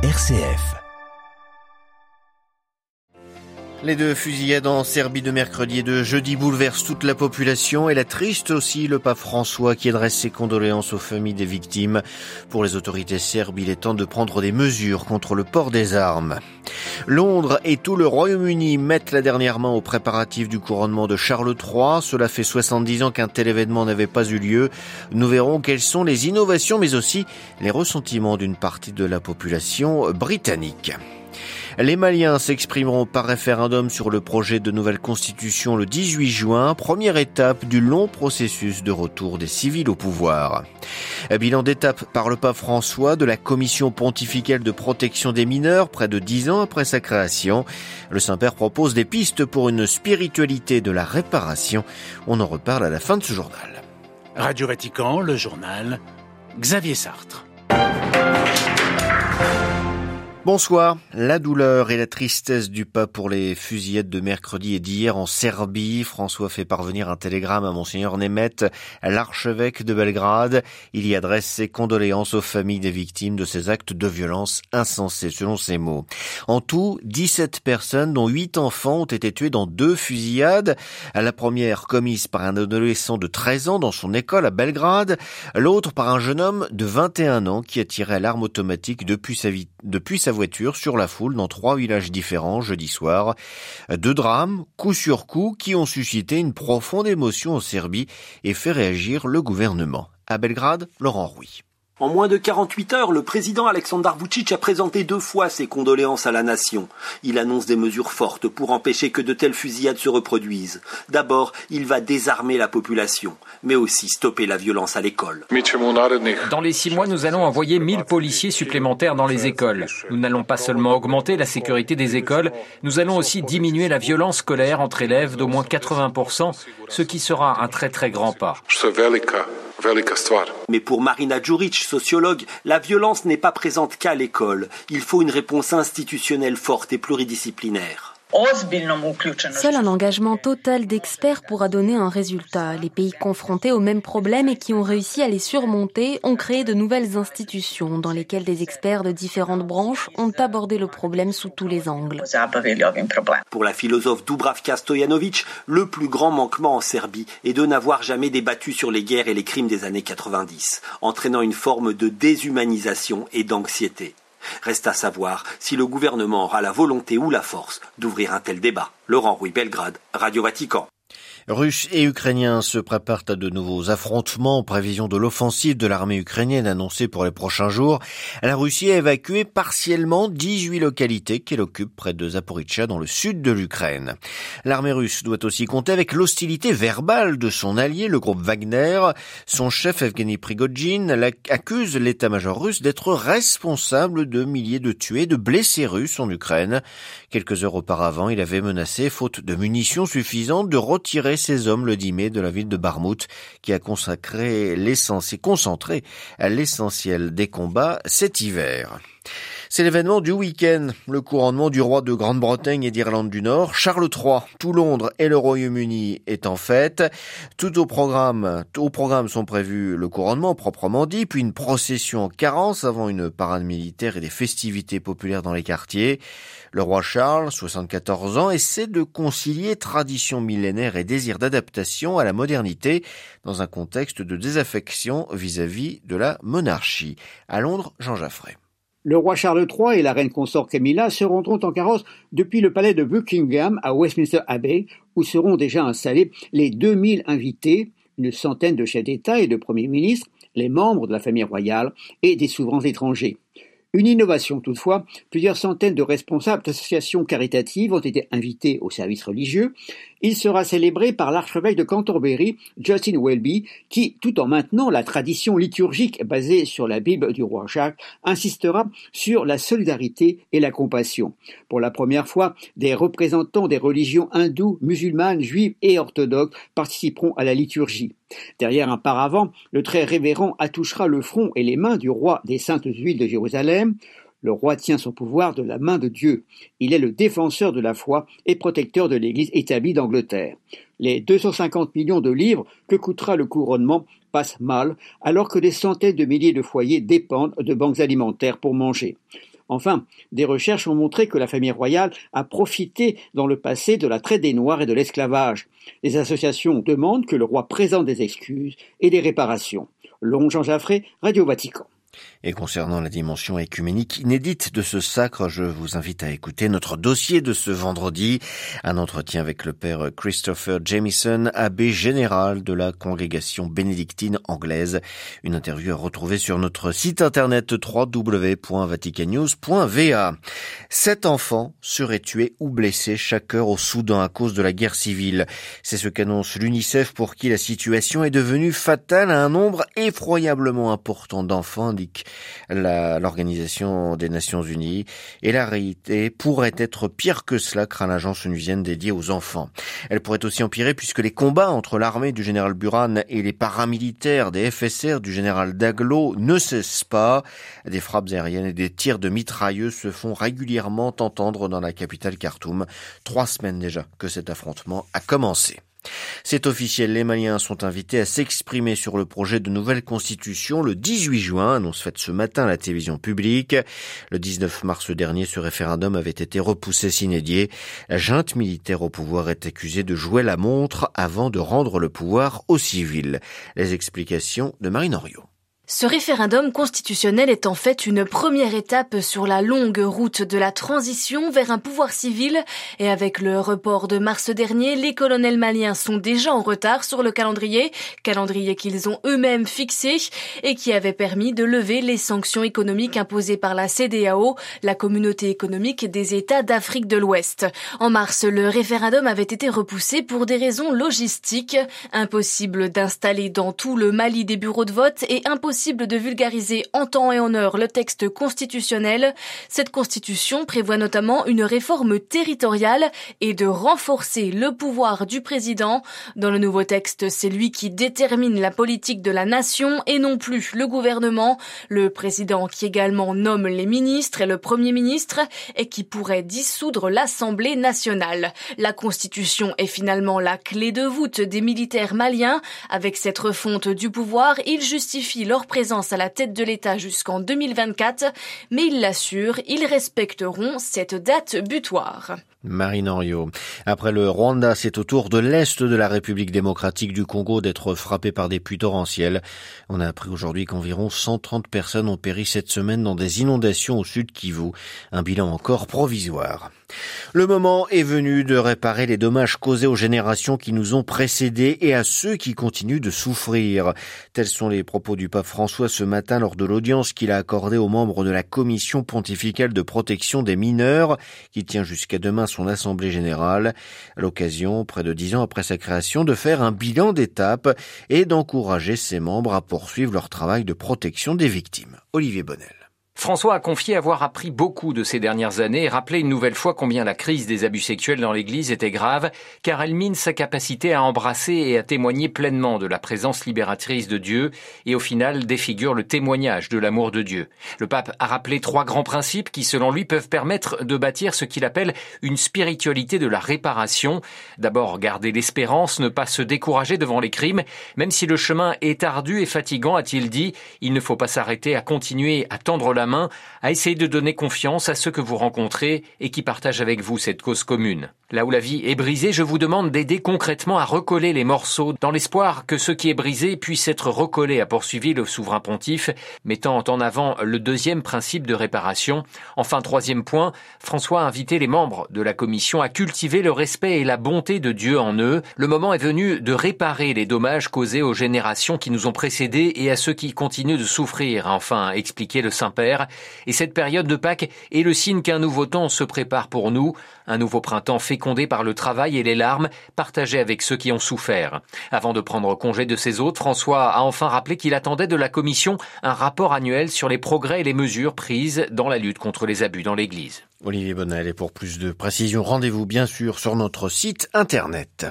RCF. Les deux fusillades en Serbie de mercredi et de jeudi bouleversent toute la population et la triste aussi le pape François qui adresse ses condoléances aux familles des victimes. Pour les autorités serbes, il est temps de prendre des mesures contre le port des armes. Londres et tout le Royaume-Uni mettent la dernière main aux préparatifs du couronnement de Charles III. Cela fait 70 ans qu'un tel événement n'avait pas eu lieu. Nous verrons quelles sont les innovations mais aussi les ressentiments d'une partie de la population britannique. Les Maliens s'exprimeront par référendum sur le projet de nouvelle constitution le 18 juin, première étape du long processus de retour des civils au pouvoir. Bilan d'étape par le pape François de la commission pontificale de protection des mineurs près de dix ans après sa création. Le Saint-Père propose des pistes pour une spiritualité de la réparation. On en reparle à la fin de ce journal. Radio Vatican, le journal Xavier Sartre. Bonsoir. La douleur et la tristesse du pape pour les fusillades de mercredi et d'hier en Serbie. François fait parvenir un télégramme à Monseigneur Nemeth, l'archevêque de Belgrade. Il y adresse ses condoléances aux familles des victimes de ces actes de violence insensés, selon ses mots. En tout, 17 personnes, dont 8 enfants, ont été tués dans deux fusillades. La première commise par un adolescent de 13 ans dans son école à Belgrade. L'autre par un jeune homme de 21 ans qui a tiré l'arme automatique depuis sa, vie, depuis sa sur la foule dans trois villages différents jeudi soir. Deux drames, coup sur coup, qui ont suscité une profonde émotion en Serbie et fait réagir le gouvernement. À Belgrade, Laurent Rouy. En moins de 48 heures, le président Aleksandar Vucic a présenté deux fois ses condoléances à la nation. Il annonce des mesures fortes pour empêcher que de telles fusillades se reproduisent. D'abord, il va désarmer la population, mais aussi stopper la violence à l'école. Dans les six mois, nous allons envoyer 1000 policiers supplémentaires dans les écoles. Nous n'allons pas seulement augmenter la sécurité des écoles, nous allons aussi diminuer la violence scolaire entre élèves d'au moins 80%, ce qui sera un très très grand pas. Mais pour Marina Djuric, sociologue, la violence n'est pas présente qu'à l'école. Il faut une réponse institutionnelle forte et pluridisciplinaire. Seul un engagement total d'experts pourra donner un résultat. Les pays confrontés aux mêmes problèmes et qui ont réussi à les surmonter ont créé de nouvelles institutions dans lesquelles des experts de différentes branches ont abordé le problème sous tous les angles. Pour la philosophe Dubravka Stojanovic, le plus grand manquement en Serbie est de n'avoir jamais débattu sur les guerres et les crimes des années 90, entraînant une forme de déshumanisation et d'anxiété. Reste à savoir si le gouvernement aura la volonté ou la force d'ouvrir un tel débat. Laurent Rouy Belgrade, Radio Vatican. Russes et Ukrainiens se préparent à de nouveaux affrontements en prévision de l'offensive de l'armée ukrainienne annoncée pour les prochains jours. La Russie a évacué partiellement 18 localités qu'elle occupe près de Zaporizhia dans le sud de l'Ukraine. L'armée russe doit aussi compter avec l'hostilité verbale de son allié, le groupe Wagner. Son chef Evgeny Prigogine accuse l'état-major russe d'être responsable de milliers de tués, de blessés russes en Ukraine. Quelques heures auparavant, il avait menacé, faute de munitions suffisantes, de retirer ses hommes le 10 mai de la ville de Barmouth, qui a consacré l'essence et concentré à l'essentiel des combats cet hiver. C'est l'événement du week-end, le couronnement du roi de Grande-Bretagne et d'Irlande du Nord, Charles III. Tout Londres et le Royaume-Uni est en fête. Tout au programme, au programme sont prévus le couronnement proprement dit, puis une procession en carence avant une parade militaire et des festivités populaires dans les quartiers. Le roi Charles, 74 ans, essaie de concilier tradition millénaire et désir d'adaptation à la modernité dans un contexte de désaffection vis-à-vis de la monarchie. À Londres, Jean Jaffray. Le roi Charles III et la reine consort Camilla se rendront en carrosse depuis le palais de Buckingham à Westminster Abbey, où seront déjà installés les 2000 invités, une centaine de chefs d'État et de premiers ministres, les membres de la famille royale et des souverains étrangers. Une innovation toutefois, plusieurs centaines de responsables d'associations caritatives ont été invités au service religieux. Il sera célébré par l'archevêque de Canterbury, Justin Welby, qui, tout en maintenant la tradition liturgique basée sur la Bible du roi Jacques, insistera sur la solidarité et la compassion. Pour la première fois, des représentants des religions hindoues, musulmanes, juives et orthodoxes participeront à la liturgie. Derrière un paravent, le très révérend attouchera le front et les mains du roi des saintes huiles de Jérusalem. Le roi tient son pouvoir de la main de Dieu. Il est le défenseur de la foi et protecteur de l'Église établie d'Angleterre. Les 250 millions de livres que coûtera le couronnement passent mal, alors que des centaines de milliers de foyers dépendent de banques alimentaires pour manger. Enfin, des recherches ont montré que la famille royale a profité dans le passé de la traite des Noirs et de l'esclavage. Les associations demandent que le roi présente des excuses et des réparations. Long Jean Jaffré, Radio Vatican. Et concernant la dimension écuménique inédite de ce sacre, je vous invite à écouter notre dossier de ce vendredi, un entretien avec le père Christopher Jamison, abbé général de la congrégation bénédictine anglaise. Une interview à retrouver sur notre site internet www.vaticannews.va. Sept enfants seraient tués ou blessés chaque heure au Soudan à cause de la guerre civile. C'est ce qu'annonce l'UNICEF pour qui la situation est devenue fatale à un nombre effroyablement important d'enfants, l'Organisation des Nations Unies. Et la réalité pourrait être pire que cela, craint l'agence onusienne dédiée aux enfants. Elle pourrait aussi empirer puisque les combats entre l'armée du général Buran et les paramilitaires des FSR du général Daglo ne cessent pas. Des frappes aériennes et des tirs de mitrailleux se font régulièrement entendre dans la capitale Khartoum. Trois semaines déjà que cet affrontement a commencé. C'est officiel, les Maliens sont invités à s'exprimer sur le projet de nouvelle constitution le 18 juin, annonce faite ce matin à la télévision publique. Le 19 mars dernier, ce référendum avait été repoussé s'inédier. La junte militaire au pouvoir est accusée de jouer la montre avant de rendre le pouvoir aux civils. Les explications de Marine. Ce référendum constitutionnel est en fait une première étape sur la longue route de la transition vers un pouvoir civil et avec le report de mars dernier, les colonels maliens sont déjà en retard sur le calendrier, calendrier qu'ils ont eux-mêmes fixé et qui avait permis de lever les sanctions économiques imposées par la CDAO, la communauté économique des États d'Afrique de l'Ouest. En mars, le référendum avait été repoussé pour des raisons logistiques, impossible d'installer dans tout le Mali des bureaux de vote et impossible de vulgariser en temps et en heure le texte constitutionnel. Cette constitution prévoit notamment une réforme territoriale et de renforcer le pouvoir du président. Dans le nouveau texte, c'est lui qui détermine la politique de la nation et non plus le gouvernement. Le président qui également nomme les ministres et le premier ministre et qui pourrait dissoudre l'Assemblée nationale. La constitution est finalement la clé de voûte des militaires maliens. Avec cette refonte du pouvoir, ils justifient leur présence à la tête de l'État jusqu'en 2024, mais ils l'assurent, ils respecteront cette date butoir. Marine Henriot. Après le Rwanda, c'est au tour de l'Est de la République démocratique du Congo d'être frappé par des pluies torrentielles. On a appris aujourd'hui qu'environ 130 personnes ont péri cette semaine dans des inondations au sud Kivu. Un bilan encore provisoire. Le moment est venu de réparer les dommages causés aux générations qui nous ont précédés et à ceux qui continuent de souffrir. Tels sont les propos du pape François ce matin lors de l'audience qu'il a accordée aux membres de la Commission pontificale de protection des mineurs qui tient jusqu'à demain son assemblée générale. À l'occasion, près de dix ans après sa création, de faire un bilan d'étape et d'encourager ses membres à poursuivre leur travail de protection des victimes. Olivier Bonnel. François a confié avoir appris beaucoup de ces dernières années et rappelé une nouvelle fois combien la crise des abus sexuels dans l'Église était grave, car elle mine sa capacité à embrasser et à témoigner pleinement de la présence libératrice de Dieu et au final défigure le témoignage de l'amour de Dieu. Le pape a rappelé trois grands principes qui, selon lui, peuvent permettre de bâtir ce qu'il appelle une spiritualité de la réparation. D'abord, garder l'espérance, ne pas se décourager devant les crimes, même si le chemin est ardu et fatigant, a-t-il dit, il ne faut pas s'arrêter à continuer à tendre la main, à essayer de donner confiance à ceux que vous rencontrez et qui partagent avec vous cette cause commune. Là où la vie est brisée, je vous demande d'aider concrètement à recoller les morceaux dans l'espoir que ce qui est brisé puisse être recollé, a poursuivi le souverain pontife, mettant en avant le deuxième principe de réparation. Enfin, troisième point, François a invité les membres de la commission à cultiver le respect et la bonté de Dieu en eux. Le moment est venu de réparer les dommages causés aux générations qui nous ont précédés et à ceux qui continuent de souffrir, enfin expliqué le Saint-Père. Et cette période de Pâques est le signe qu'un nouveau temps se prépare pour nous, un nouveau printemps fécondé par le travail et les larmes partagées avec ceux qui ont souffert. Avant de prendre congé de ses hôtes, François a enfin rappelé qu'il attendait de la Commission un rapport annuel sur les progrès et les mesures prises dans la lutte contre les abus dans l'Église. Olivier Bonnel, et pour plus de précisions, rendez-vous bien sûr sur notre site internet.